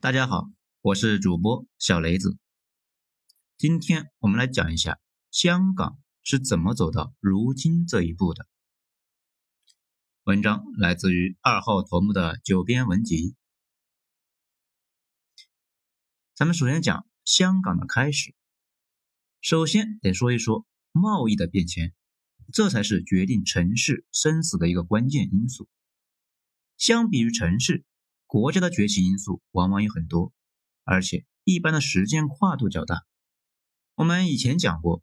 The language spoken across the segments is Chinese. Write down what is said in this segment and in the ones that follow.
大家好，我是主播小雷子。今天我们来讲一下香港是怎么走到如今这一步的。文章来自于二号头目的九编文集。咱们首先讲香港的开始，首先得说一说贸易的变迁，这才是决定城市生死的一个关键因素。相比于城市。国家的崛起因素往往有很多，而且一般的时间跨度较大。我们以前讲过，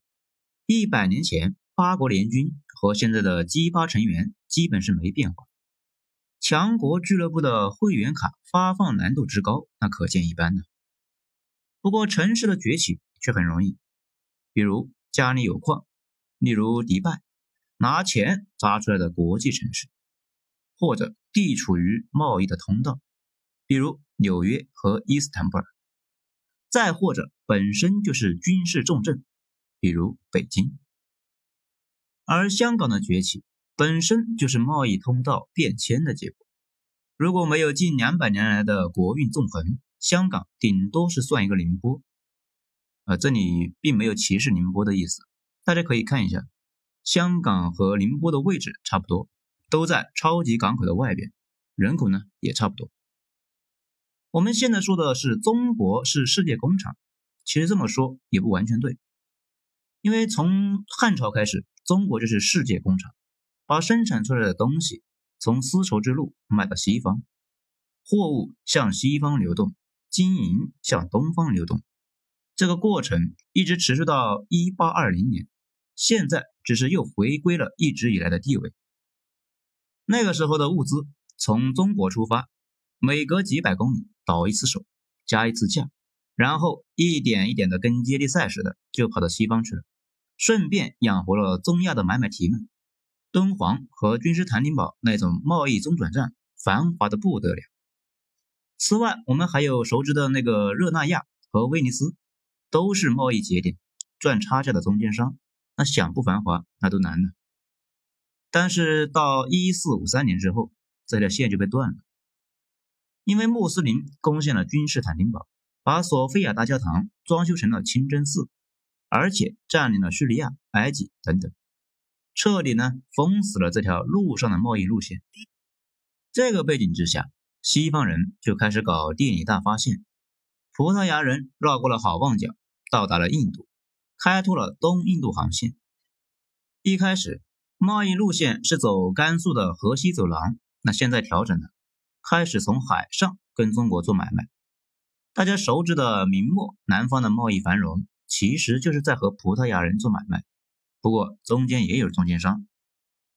一百年前八国联军和现在的 G 八成员基本是没变化。强国俱乐部的会员卡发放难度之高，那可见一斑呢。不过城市的崛起却很容易，比如家里有矿，例如迪拜，拿钱砸出来的国际城市，或者地处于贸易的通道。比如纽约和伊斯坦布尔，再或者本身就是军事重镇，比如北京。而香港的崛起本身就是贸易通道变迁的结果。如果没有近两百年来的国运纵横，香港顶多是算一个宁波。啊，这里并没有歧视宁波的意思，大家可以看一下，香港和宁波的位置差不多，都在超级港口的外边，人口呢也差不多。我们现在说的是中国是世界工厂，其实这么说也不完全对，因为从汉朝开始，中国就是世界工厂，把生产出来的东西从丝绸之路卖到西方，货物向西方流动，金银向东方流动，这个过程一直持续到一八二零年，现在只是又回归了一直以来的地位。那个时候的物资从中国出发。每隔几百公里倒一次手，加一次价，然后一点一点的跟接力赛似的就跑到西方去了，顺便养活了中亚的买买提们。敦煌和君士坦丁堡那种贸易中转站，繁华的不得了。此外，我们还有熟知的那个热那亚和威尼斯，都是贸易节点，赚差价的中间商，那想不繁华那都难了。但是到一四五三年之后，这条线就被断了。因为穆斯林攻陷了君士坦丁堡，把索菲亚大教堂装修成了清真寺，而且占领了叙利亚、埃及等等，彻底呢封死了这条路上的贸易路线。这个背景之下，西方人就开始搞地理大发现。葡萄牙人绕过了好望角，到达了印度，开拓了东印度航线。一开始贸易路线是走甘肃的河西走廊，那现在调整了。开始从海上跟中国做买卖，大家熟知的明末南方的贸易繁荣，其实就是在和葡萄牙人做买卖。不过中间也有中间商，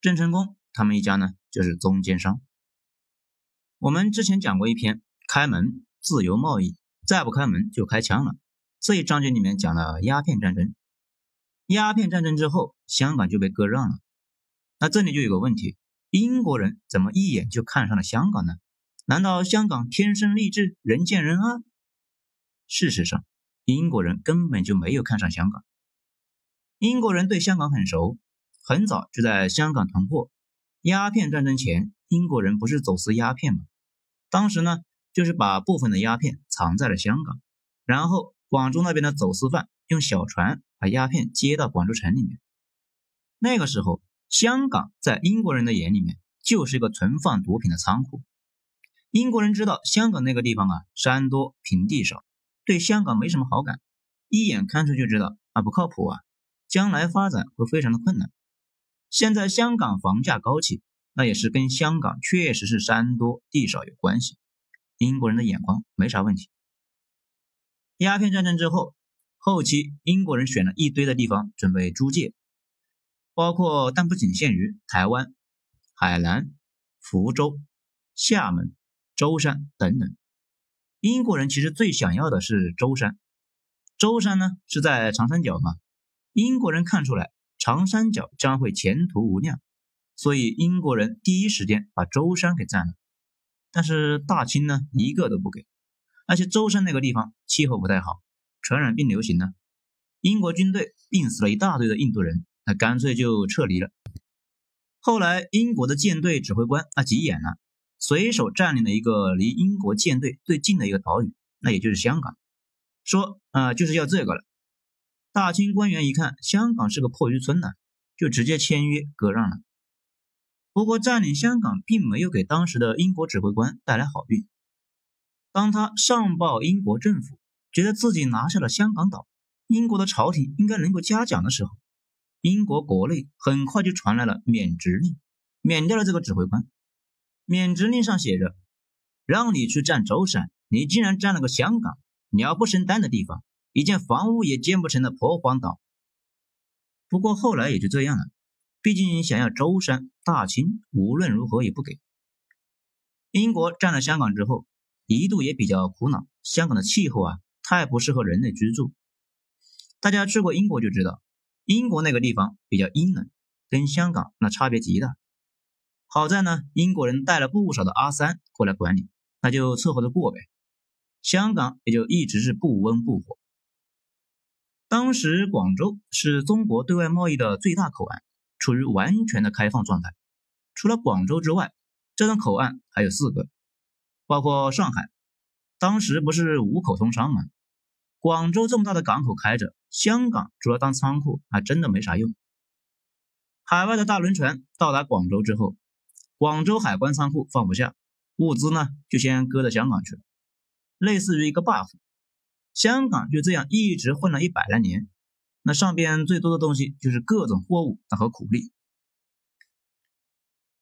郑成功他们一家呢就是中间商。我们之前讲过一篇开门自由贸易，再不开门就开枪了。这一章节里面讲了鸦片战争，鸦片战争之后，香港就被割让了。那这里就有个问题，英国人怎么一眼就看上了香港呢？难道香港天生丽质，人见人爱？事实上，英国人根本就没有看上香港。英国人对香港很熟，很早就在香港囤货。鸦片战争前，英国人不是走私鸦片吗？当时呢，就是把部分的鸦片藏在了香港，然后广州那边的走私犯用小船把鸦片接到广州城里面。那个时候，香港在英国人的眼里面就是一个存放毒品的仓库。英国人知道香港那个地方啊，山多平地少，对香港没什么好感，一眼看出就知道啊不靠谱啊，将来发展会非常的困难。现在香港房价高起，那也是跟香港确实是山多地少有关系。英国人的眼光没啥问题。鸦片战争之后，后期英国人选了一堆的地方准备租界，包括但不仅限于台湾、海南、福州、厦门。舟山等等，英国人其实最想要的是舟山。舟山呢是在长三角嘛，英国人看出来长三角将会前途无量，所以英国人第一时间把舟山给占了。但是大清呢一个都不给，而且舟山那个地方气候不太好，传染病流行呢，英国军队病死了一大堆的印度人，那干脆就撤离了。后来英国的舰队指挥官啊急眼了。随手占领了一个离英国舰队最近的一个岛屿，那也就是香港，说啊就是要这个了。大清官员一看香港是个破渔村呢，就直接签约割让了。不过占领香港并没有给当时的英国指挥官带来好运。当他上报英国政府，觉得自己拿下了香港岛，英国的朝廷应该能够嘉奖的时候，英国国内很快就传来了免职令，免掉了这个指挥官。免职令上写着：“让你去占舟山，你竟然占了个香港，鸟不生蛋的地方，一间房屋也建不成的破荒岛。”不过后来也就这样了，毕竟想要舟山，大清无论如何也不给。英国占了香港之后，一度也比较苦恼，香港的气候啊，太不适合人类居住。大家去过英国就知道，英国那个地方比较阴冷，跟香港那差别极大。好在呢，英国人带了不少的阿三过来管理，那就凑合着过呗。香港也就一直是不温不火。当时广州是中国对外贸易的最大口岸，处于完全的开放状态。除了广州之外，这种口岸还有四个，包括上海。当时不是五口通商吗？广州这么大的港口开着，香港主要当仓库，还真的没啥用。海外的大轮船到达广州之后。广州海关仓库放不下物资呢，就先搁到香港去了，类似于一个 buff。香港就这样一直混了一百来年，那上边最多的东西就是各种货物和苦力。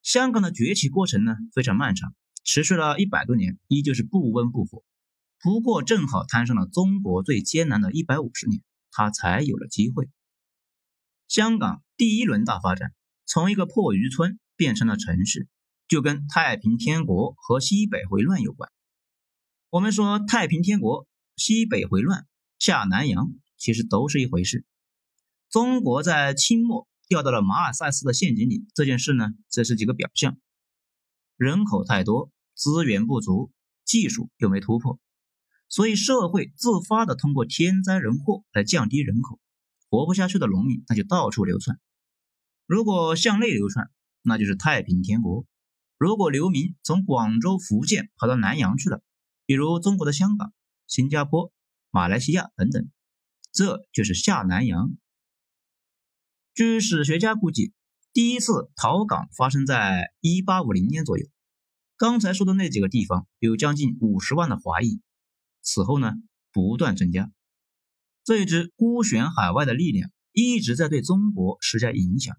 香港的崛起过程呢非常漫长，持续了一百多年，依旧是不温不火。不过正好摊上了中国最艰难的一百五十年，它才有了机会。香港第一轮大发展，从一个破渔村。变成了城市，就跟太平天国和西北回乱有关。我们说太平天国、西北回乱、下南洋，其实都是一回事。中国在清末掉到了马尔萨斯的陷阱里，这件事呢，这是几个表象：人口太多，资源不足，技术又没突破，所以社会自发的通过天灾人祸来降低人口，活不下去的农民那就到处流窜。如果向内流窜，那就是太平天国。如果流民从广州、福建跑到南洋去了，比如中国的香港、新加坡、马来西亚等等，这就是下南洋。据史学家估计，第一次逃港发生在一八五零年左右。刚才说的那几个地方有将近五十万的华裔，此后呢不断增加。这一支孤悬海外的力量一直在对中国施加影响。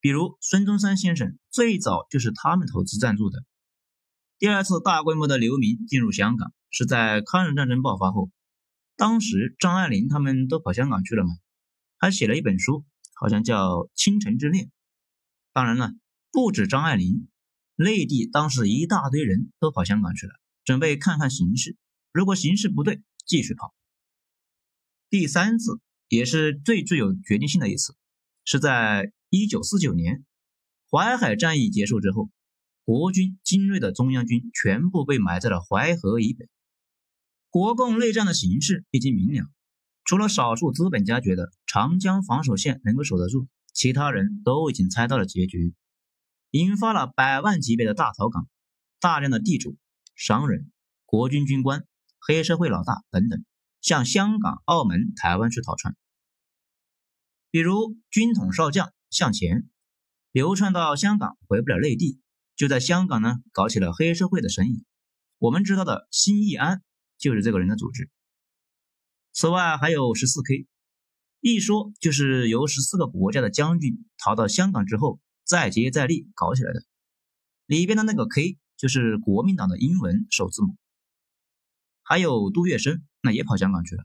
比如孙中山先生最早就是他们投资赞助的。第二次大规模的流民进入香港是在抗日战争爆发后，当时张爱玲他们都跑香港去了嘛，还写了一本书，好像叫《倾城之恋》。当然了，不止张爱玲，内地当时一大堆人都跑香港去了，准备看看形势，如果形势不对，继续跑。第三次也是最具有决定性的一次，是在。一九四九年，淮海战役结束之后，国军精锐的中央军全部被埋在了淮河以北。国共内战的形势已经明了，除了少数资本家觉得长江防守线能够守得住，其他人都已经猜到了结局，引发了百万级别的大逃港，大量的地主、商人、国军军官、黑社会老大等等向香港、澳门、台湾去逃窜，比如军统少将。向前流窜到香港，回不了内地，就在香港呢搞起了黑社会的生意。我们知道的新义安就是这个人的组织。此外还有十四 K，一说就是由十四个国家的将军逃到香港之后再接再厉搞起来的。里边的那个 K 就是国民党的英文首字母。还有杜月笙，那也跑香港去了，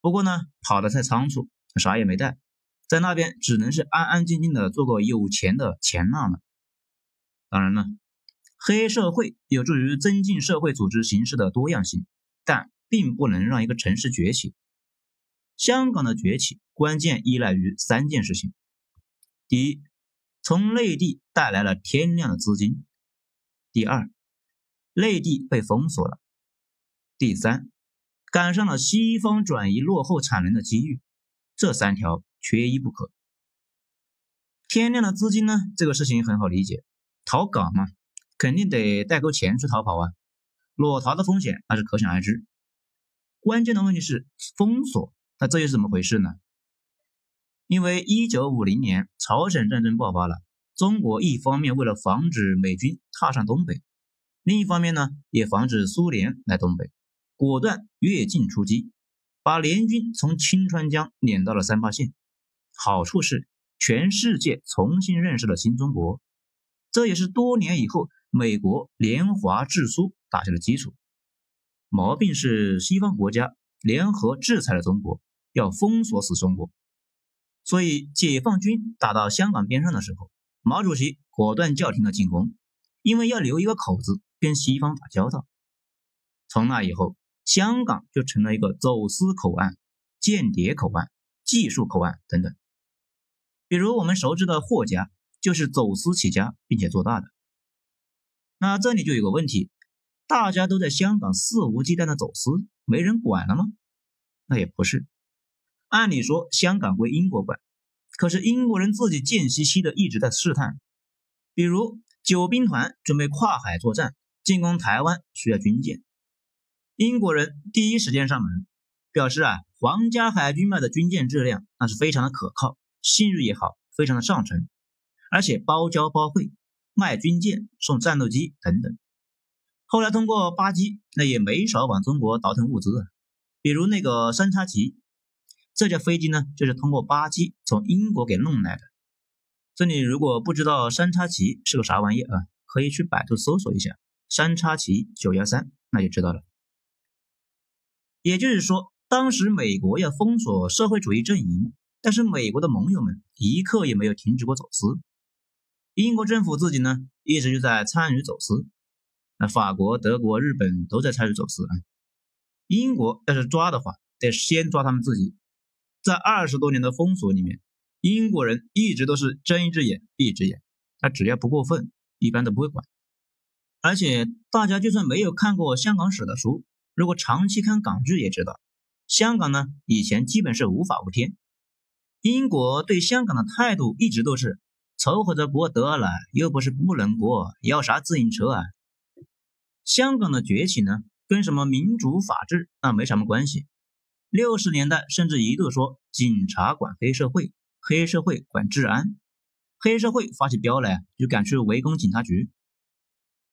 不过呢跑得太仓促，啥也没带。在那边只能是安安静静的做个有钱的钱浪了。当然了，黑社会有助于增进社会组织形式的多样性，但并不能让一个城市崛起。香港的崛起关键依赖于三件事情：第一，从内地带来了天量的资金；第二，内地被封锁了；第三，赶上了西方转移落后产能的机遇。这三条。缺一不可。天量的资金呢？这个事情很好理解，逃港嘛，肯定得带够钱去逃跑啊，裸逃的风险那是可想而知。关键的问题是封锁，那这又是怎么回事呢？因为一九五零年朝鲜战争爆发了，中国一方面为了防止美军踏上东北，另一方面呢也防止苏联来东北，果断越境出击，把联军从清川江撵到了三八线。好处是全世界重新认识了新中国，这也是多年以后美国联华制苏打下的基础。毛病是西方国家联合制裁了中国，要封锁死中国。所以解放军打到香港边上的时候，毛主席果断叫停了进攻，因为要留一个口子跟西方打交道。从那以后，香港就成了一个走私口岸、间谍口岸、技术口岸等等。比如我们熟知的霍家，就是走私起家并且做大的。那这里就有个问题。大家都在香港肆无忌惮的走私，没人管了吗？那也不是。按理说香港归英国管，可是英国人自己贱兮兮的一直在试探。比如九兵团准备跨海作战，进攻台湾需要军舰，英国人第一时间上门，表示啊，皇家海军卖的军舰质量那是非常的可靠，信誉也好，非常的上乘，而且包教包会，卖军舰送战斗机等等。后来通过巴基，那也没少往中国倒腾物资啊，比如那个三叉戟，这架飞机呢，就是通过巴基从英国给弄来的。这里如果不知道三叉戟是个啥玩意啊，可以去百度搜索一下三叉戟九幺三，那就知道了。也就是说，当时美国要封锁社会主义阵营，但是美国的盟友们一刻也没有停止过走私，英国政府自己呢，一直就在参与走私。那法国、德国、日本都在参与走私啊。英国要是抓的话，得先抓他们自己。在二十多年的封锁里面，英国人一直都是睁一只眼闭一只眼，他只要不过分，一般都不会管。而且大家就算没有看过香港史的书，如果长期看港剧也知道，香港呢以前基本是无法无天。英国对香港的态度一直都是凑合着过得了，又不是不能过，要啥自行车啊？香港的崛起呢，跟什么民主法治那没什么关系。六十年代甚至一度说警察管黑社会，黑社会管治安，黑社会发起飙来就敢去围攻警察局。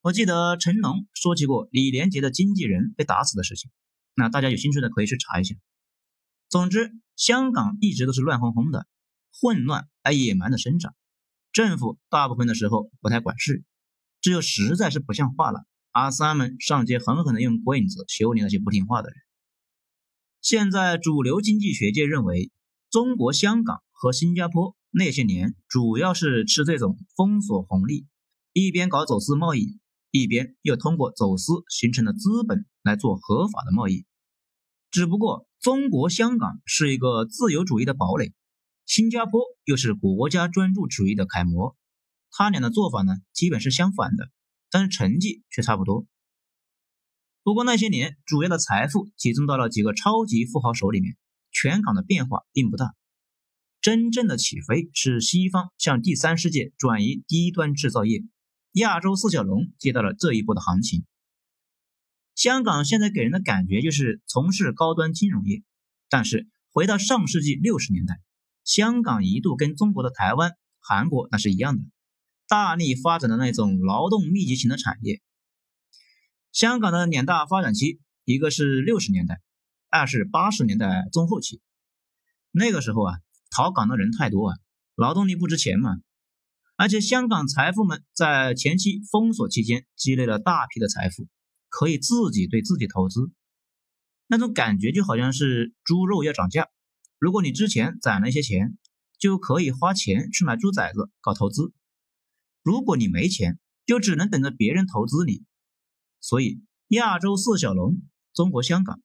我记得成龙说起过李连杰的经纪人被打死的事情，那大家有兴趣的可以去查一下。总之，香港一直都是乱哄哄的，混乱而野蛮的生长，政府大部分的时候不太管事，只有实在是不像话了。阿三们上街狠狠地用棍子修理那些不听话的人。现在主流经济学界认为，中国香港和新加坡那些年主要是吃这种封锁红利，一边搞走私贸易，一边又通过走私形成的资本来做合法的贸易。只不过中国香港是一个自由主义的堡垒，新加坡又是国家专注主义的楷模，他俩的做法呢，基本是相反的。但是成绩却差不多。不过那些年，主要的财富集中到了几个超级富豪手里面，全港的变化并不大。真正的起飞是西方向第三世界转移低端制造业，亚洲四小龙接到了这一波的行情。香港现在给人的感觉就是从事高端金融业，但是回到上世纪六十年代，香港一度跟中国的台湾、韩国那是一样的。大力发展的那种劳动密集型的产业，香港的两大发展期，一个是六十年代，二是八十年代中后期。那个时候啊，逃港的人太多啊，劳动力不值钱嘛。而且香港财富们在前期封锁期间积累了大批的财富，可以自己对自己投资，那种感觉就好像是猪肉要涨价，如果你之前攒了一些钱，就可以花钱去买猪崽子搞投资。如果你没钱，就只能等着别人投资你。所以，亚洲四小龙——中国香港、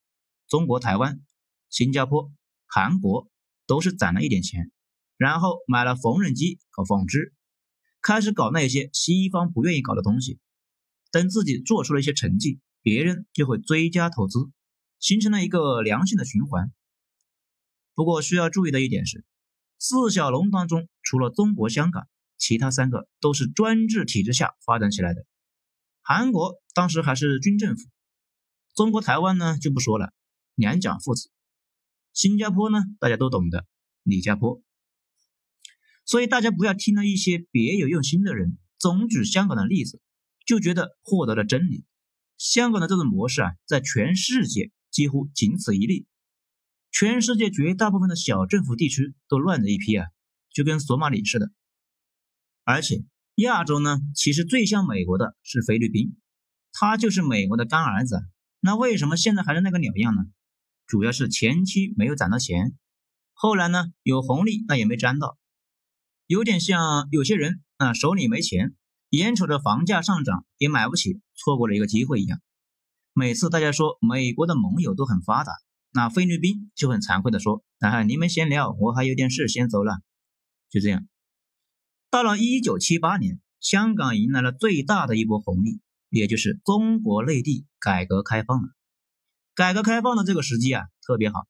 中国台湾、新加坡、韩国，都是攒了一点钱，然后买了缝纫机搞纺织，开始搞那些西方不愿意搞的东西。等自己做出了一些成绩，别人就会追加投资，形成了一个良性的循环。不过需要注意的一点是，四小龙当中，除了中国香港。其他三个都是专制体制下发展起来的。韩国当时还是军政府，中国台湾呢就不说了，两蒋父子。新加坡呢，大家都懂的，李家坡。所以大家不要听了一些别有用心的人总举香港的例子，就觉得获得了真理。香港的这种模式啊，在全世界几乎仅此一例。全世界绝大部分的小政府地区都乱着一批啊，就跟索马里似的。而且亚洲呢，其实最像美国的是菲律宾，它就是美国的干儿子。那为什么现在还是那个鸟样呢？主要是前期没有攒到钱，后来呢有红利那也没沾到。有点像有些人啊，手里没钱，眼瞅着房价上涨也买不起，错过了一个机会一样。每次大家说美国的盟友都很发达，那菲律宾就很惭愧的说：“啊，你们先聊，我还有点事先走了。”就这样，到了一九七八年，香港迎来了最大的一波红利，也就是中国内地改革开放了。改革开放的这个时机啊，特别好，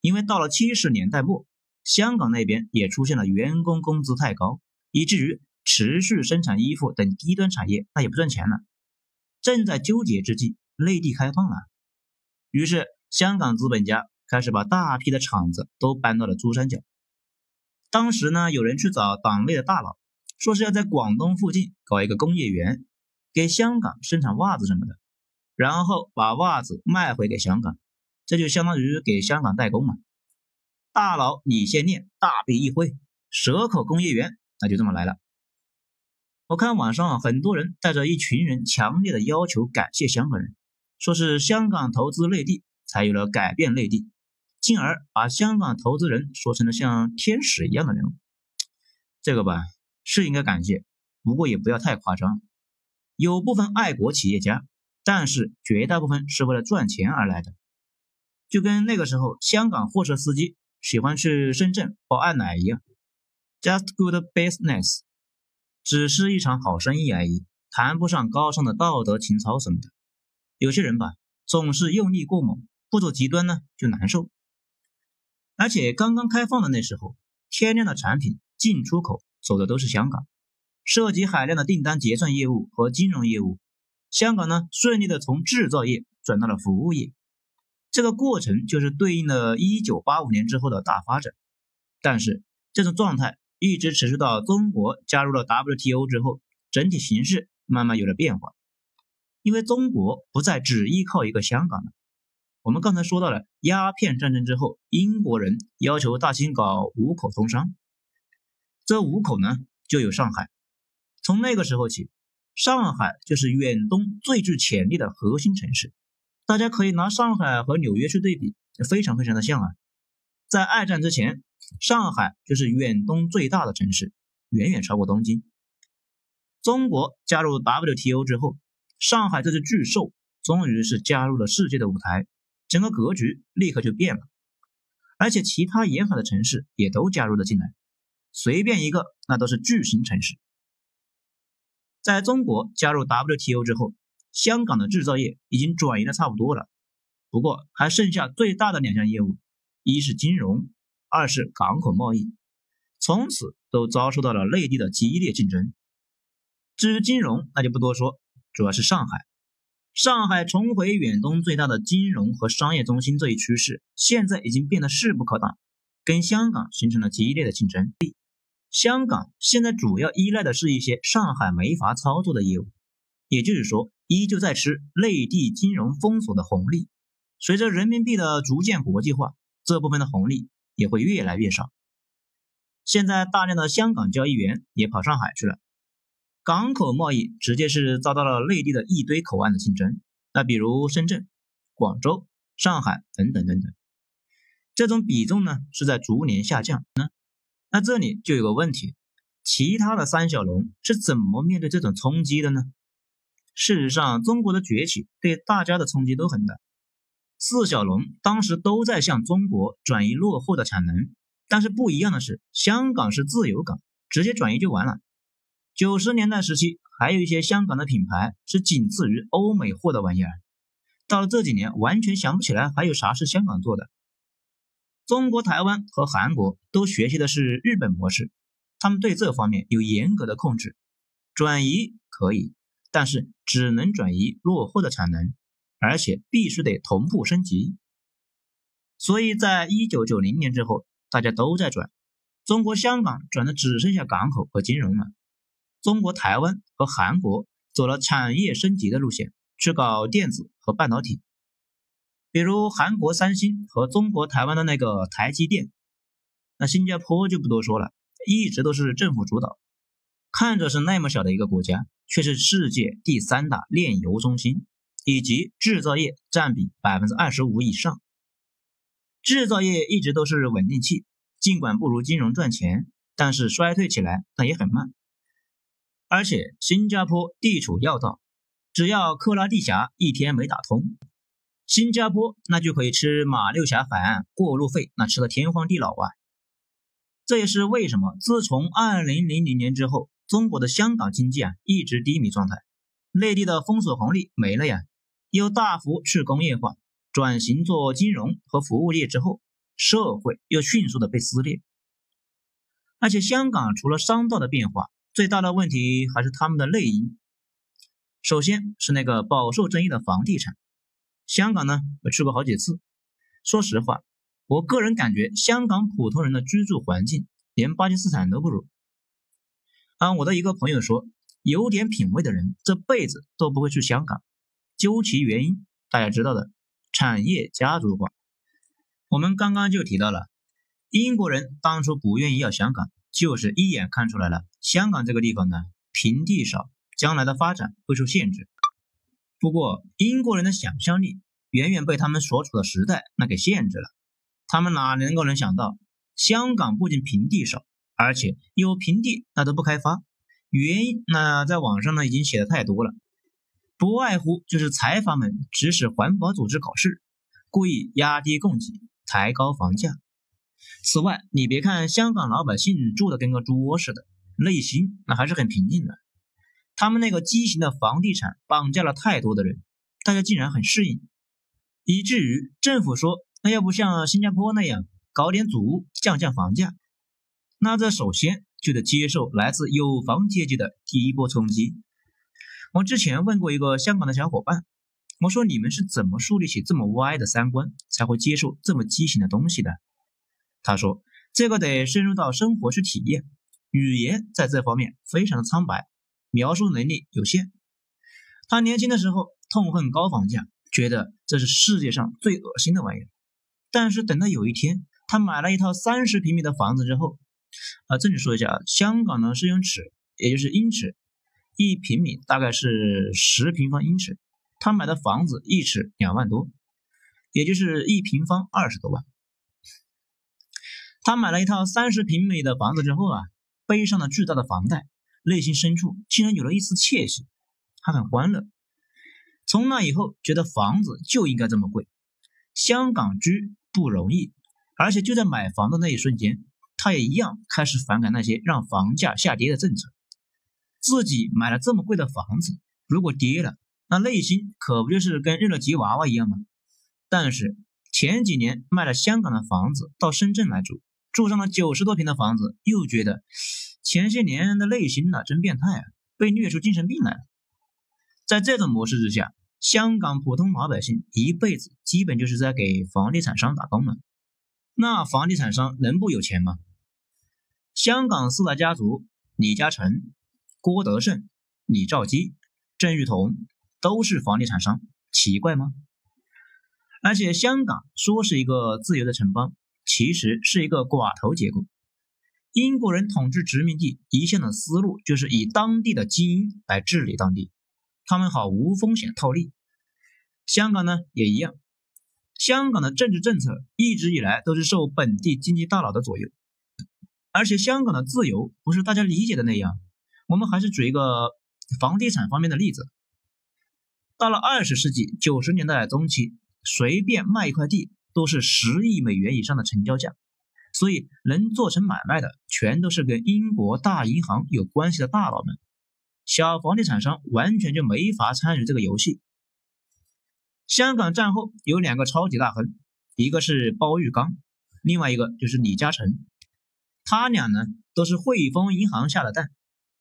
因为到了七十年代末。香港那边也出现了员工工资太高，以至于持续生产衣服等低端产业那也不赚钱了。正在纠结之际，内地开放了，于是香港资本家开始把大批的厂子都搬到了珠三角。当时呢，有人去找党内的大佬，说是要在广东附近搞一个工业园，给香港生产袜子什么的，然后把袜子卖回给香港，这就相当于给香港代工嘛。大佬，你先念，大笔一挥，蛇口工业园，那就这么来了。我看网上很多人带着一群人强烈的要求感谢香港人，说是香港投资内地才有了改变内地，进而把香港投资人说成了像天使一样的人物。这个吧是应该感谢，不过也不要太夸张。有部分爱国企业家，但是绝大部分是为了赚钱而来的，就跟那个时候香港货车司机。喜欢去深圳包按奶一样，just good business，只是一场好生意而已，谈不上高尚的道德情操什么的。有些人吧，总是用力过猛，不走极端呢就难受。而且刚刚开放的那时候，天量的产品进出口走的都是香港，涉及海量的订单结算业务和金融业务，香港呢顺利的从制造业转到了服务业。这个过程就是对应了1985年之后的大发展，但是这种状态一直持续到中国加入了 WTO 之后，整体形势慢慢有了变化。因为中国不再只依靠一个香港了。我们刚才说到了鸦片战争之后，英国人要求大清搞五口通商，这五口呢就有上海。从那个时候起，上海就是远东最具潜力的核心城市。大家可以拿上海和纽约去对比，非常非常的像啊。在二战之前，上海就是远东最大的城市，远远超过东京。中国加入 WTO 之后，上海这只巨兽终于是加入了世界的舞台，整个格局立刻就变了。而且其他沿海的城市也都加入了进来，随便一个那都是巨型城市。在中国加入 WTO 之后。香港的制造业已经转移的差不多了，不过还剩下最大的两项业务，一是金融，二是港口贸易，从此都遭受到了内地的激烈竞争。至于金融，那就不多说，主要是上海，上海重回远东最大的金融和商业中心这一趋势，现在已经变得势不可挡，跟香港形成了激烈的竞争。香港现在主要依赖的是一些上海没法操作的业务，也就是说。依旧在吃内地金融封锁的红利，随着人民币的逐渐国际化，这部分的红利也会越来越少。现在大量的香港交易员也跑上海去了，港口贸易直接是遭到了内地的一堆口岸的竞争。那比如深圳、广州、上海等等等等，这种比重呢是在逐年下降呢。那这里就有个问题，其他的三小龙是怎么面对这种冲击的呢？事实上，中国的崛起对大家的冲击都很大。四小龙当时都在向中国转移落后的产能，但是不一样的是，香港是自由港，直接转移就完了。九十年代时期，还有一些香港的品牌是仅次于欧美货的玩意儿，到了这几年，完全想不起来还有啥是香港做的。中国台湾和韩国都学习的是日本模式，他们对这方面有严格的控制，转移可以。但是只能转移落后的产能，而且必须得同步升级。所以在一九九零年之后，大家都在转，中国香港转的只剩下港口和金融了。中国台湾和韩国走了产业升级的路线，去搞电子和半导体。比如韩国三星和中国台湾的那个台积电，那新加坡就不多说了，一直都是政府主导。看着是那么小的一个国家，却是世界第三大炼油中心，以及制造业占比百分之二十五以上。制造业一直都是稳定器，尽管不如金融赚钱，但是衰退起来那也很慢。而且新加坡地处要道，只要克拉地峡一天没打通。新加坡那就可以吃马六甲海岸过路费，那吃的天荒地老啊！这也是为什么自从二零零零年之后，中国的香港经济啊一直低迷状态，内地的封锁红利没了呀，又大幅去工业化，转型做金融和服务业之后，社会又迅速的被撕裂。而且香港除了商道的变化，最大的问题还是他们的内因。首先是那个饱受争议的房地产。香港呢，我去过好几次。说实话，我个人感觉香港普通人的居住环境连巴基斯坦都不如。按我的一个朋友说，有点品位的人这辈子都不会去香港。究其原因，大家知道的，产业家族化。我们刚刚就提到了，英国人当初不愿意要香港，就是一眼看出来了，香港这个地方呢，平地少，将来的发展会受限制。不过，英国人的想象力远远被他们所处的时代那给限制了。他们哪能够能想到，香港不仅平地少，而且有平地那都不开发。原因那在网上呢已经写的太多了，不外乎就是财阀们指使环保组织搞事，故意压低供给，抬高房价。此外，你别看香港老百姓住的跟个猪窝似的，内心那还是很平静的。他们那个畸形的房地产绑架了太多的人，大家竟然很适应，以至于政府说，那要不像新加坡那样搞点祖屋降降房价，那这首先就得接受来自有房阶级的第一波冲击。我之前问过一个香港的小伙伴，我说你们是怎么树立起这么歪的三观，才会接受这么畸形的东西的？他说这个得深入到生活去体验，语言在这方面非常的苍白。描述能力有限。他年轻的时候痛恨高房价，觉得这是世界上最恶心的玩意儿。但是等到有一天，他买了一套三十平米的房子之后，啊，这里说一下啊，香港呢是用尺，也就是英尺，一平米大概是十平方英尺。他买的房子一尺两万多，也就是一平方二十多万。他买了一套三十平米的房子之后啊，背上了巨大的房贷。内心深处竟然有了一丝窃喜，他很欢乐。从那以后，觉得房子就应该这么贵。香港居不容易，而且就在买房的那一瞬间，他也一样开始反感那些让房价下跌的政策。自己买了这么贵的房子，如果跌了，那内心可不就是跟日了吉娃娃一样吗？但是前几年卖了香港的房子到深圳来住，住上了九十多平的房子，又觉得。前些年的内心呐，真变态啊，被虐出精神病来了。在这种模式之下，香港普通老百姓一辈子基本就是在给房地产商打工了。那房地产商能不有钱吗？香港四大家族李嘉诚、郭德胜、李兆基、郑裕彤都是房地产商，奇怪吗？而且香港说是一个自由的城邦，其实是一个寡头结构。英国人统治殖民地一向的思路就是以当地的精英来治理当地，他们好无风险套利。香港呢也一样，香港的政治政策一直以来都是受本地经济大佬的左右，而且香港的自由不是大家理解的那样。我们还是举一个房地产方面的例子，到了二十世纪九十年代中期，随便卖一块地都是十亿美元以上的成交价。所以能做成买卖的，全都是跟英国大银行有关系的大佬们，小房地产商完全就没法参与这个游戏。香港战后有两个超级大亨，一个是包玉刚，另外一个就是李嘉诚，他俩呢都是汇丰银行下的蛋，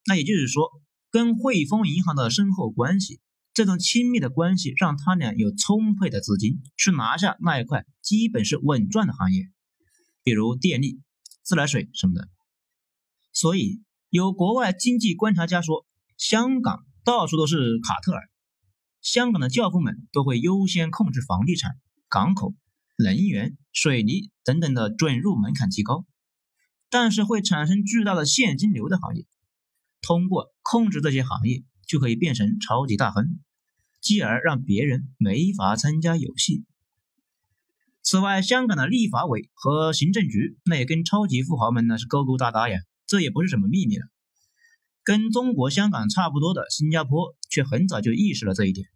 那也就是说，跟汇丰银行的深厚关系，这种亲密的关系让他俩有充沛的资金去拿下那一块基本是稳赚的行业，比如电力、自来水什么的。所以有国外经济观察家说，香港到处都是卡特尔，香港的教父们都会优先控制房地产、港口、能源、水泥等等的准入门槛极高，但是会产生巨大的现金流的行业，通过控制这些行业。就可以变成超级大亨，继而让别人没法参加游戏。此外，香港的立法委和行政局那也跟超级富豪们呢是勾勾搭搭呀，这也不是什么秘密了。跟中国香港差不多的新加坡，却很早就意识了这一点。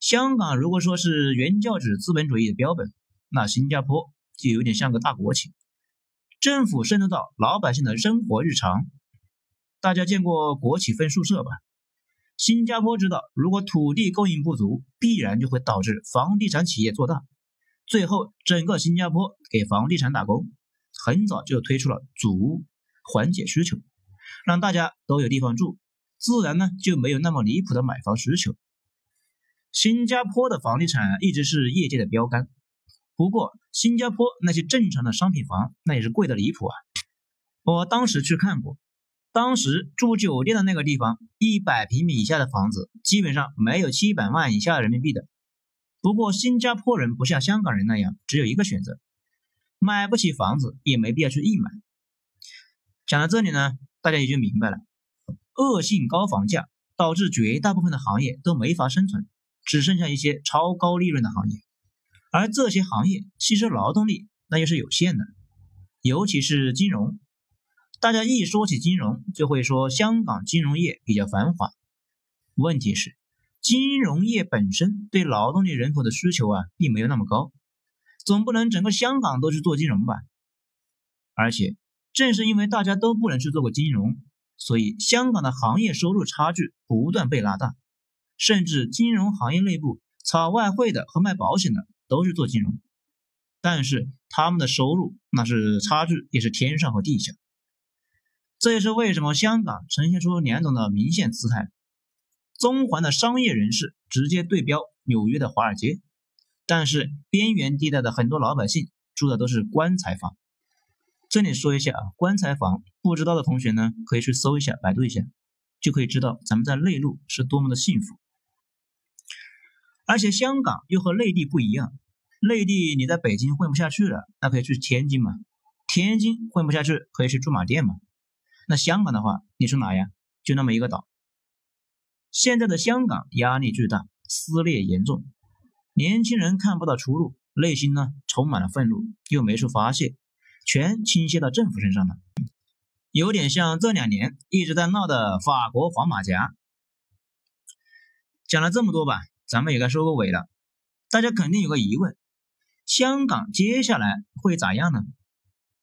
香港如果说是原教旨资本主义的标本，那新加坡就有点像个大国企，政府渗透到老百姓的生活日常。大家见过国企分宿舍吧？新加坡知道，如果土地供应不足，必然就会导致房地产企业做大，最后整个新加坡给房地产打工。很早就推出了祖屋，缓解需求，让大家都有地方住，自然呢就没有那么离谱的买房需求。新加坡的房地产一直是业界的标杆，不过新加坡那些正常的商品房那也是贵的离谱啊！我当时去看过。当时住酒店的那个地方，一百平米以下的房子基本上没有七百万以下人民币的。不过新加坡人不像香港人那样只有一个选择，买不起房子也没必要去硬买。讲到这里呢，大家也就明白了，恶性高房价导致绝大部分的行业都没法生存，只剩下一些超高利润的行业，而这些行业吸收劳动力那又是有限的，尤其是金融。大家一说起金融，就会说香港金融业比较繁华。问题是，金融业本身对劳动力人口的需求啊，并没有那么高，总不能整个香港都去做金融吧？而且，正是因为大家都不能去做过金融，所以香港的行业收入差距不断被拉大，甚至金融行业内部炒外汇的和卖保险的都是做金融，但是他们的收入那是差距也是天上和地下。这也是为什么香港呈现出两种的明显姿态：中环的商业人士直接对标纽约的华尔街，但是边缘地带的很多老百姓住的都是棺材房。这里说一下啊，棺材房不知道的同学呢，可以去搜一下，百度一下，就可以知道咱们在内陆是多么的幸福。而且香港又和内地不一样，内地你在北京混不下去了，那可以去天津嘛；天津混不下去，可以去驻马店嘛。那香港的话，你说哪呀？就那么一个岛。现在的香港压力巨大，撕裂严重，年轻人看不到出路，内心呢充满了愤怒，又没处发泄，全倾泻到政府身上了，有点像这两年一直在闹的法国黄马甲。讲了这么多吧，咱们也该收个尾了。大家肯定有个疑问：香港接下来会咋样呢？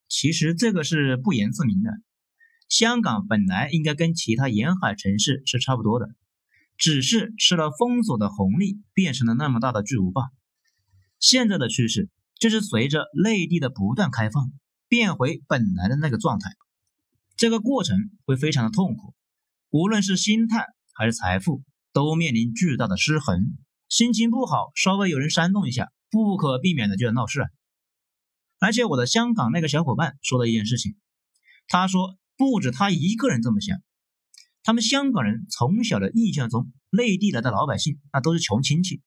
其实这个是不言自明的。香港本来应该跟其他沿海城市是差不多的，只是吃了封锁的红利，变成了那么大的巨无霸。现在的趋势就是随着内地的不断开放，变回本来的那个状态。这个过程会非常的痛苦，无论是心态还是财富，都面临巨大的失衡。心情不好，稍微有人煽动一下，不可避免的就要闹事。而且我的香港那个小伙伴说了一件事情，他说。不止他一个人这么想，他们香港人从小的印象中，内地来的老百姓那都是穷亲戚，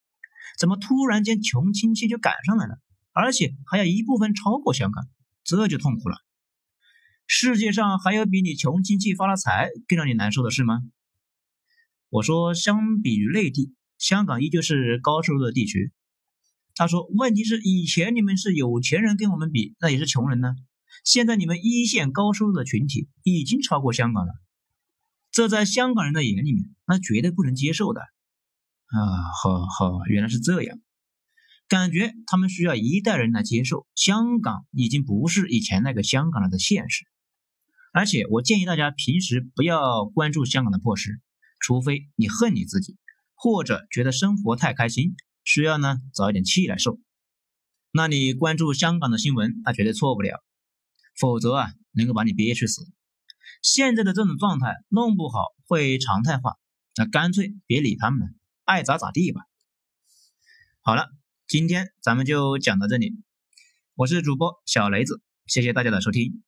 怎么突然间穷亲戚就赶上来了，而且还要一部分超过香港，这就痛苦了。世界上还有比你穷亲戚发了财更让你难受的事吗？我说，相比于内地，香港依旧是高收入的地区。他说，问题是以前你们是有钱人，跟我们比，那也是穷人呢。现在你们一线高收入的群体已经超过香港了，这在香港人的眼里面，那绝对不能接受的啊！好好，原来是这样，感觉他们需要一代人来接受香港已经不是以前那个香港了的现实。而且我建议大家平时不要关注香港的破事，除非你恨你自己，或者觉得生活太开心，需要呢找一点气来受。那你关注香港的新闻，那绝对错不了。否则啊能够把你憋屈死现在的这种状态弄不好会常态化那干脆别理他们爱咋咋地吧。好了今天咱们就讲到这里。我是主播小雷子谢谢大家的收听。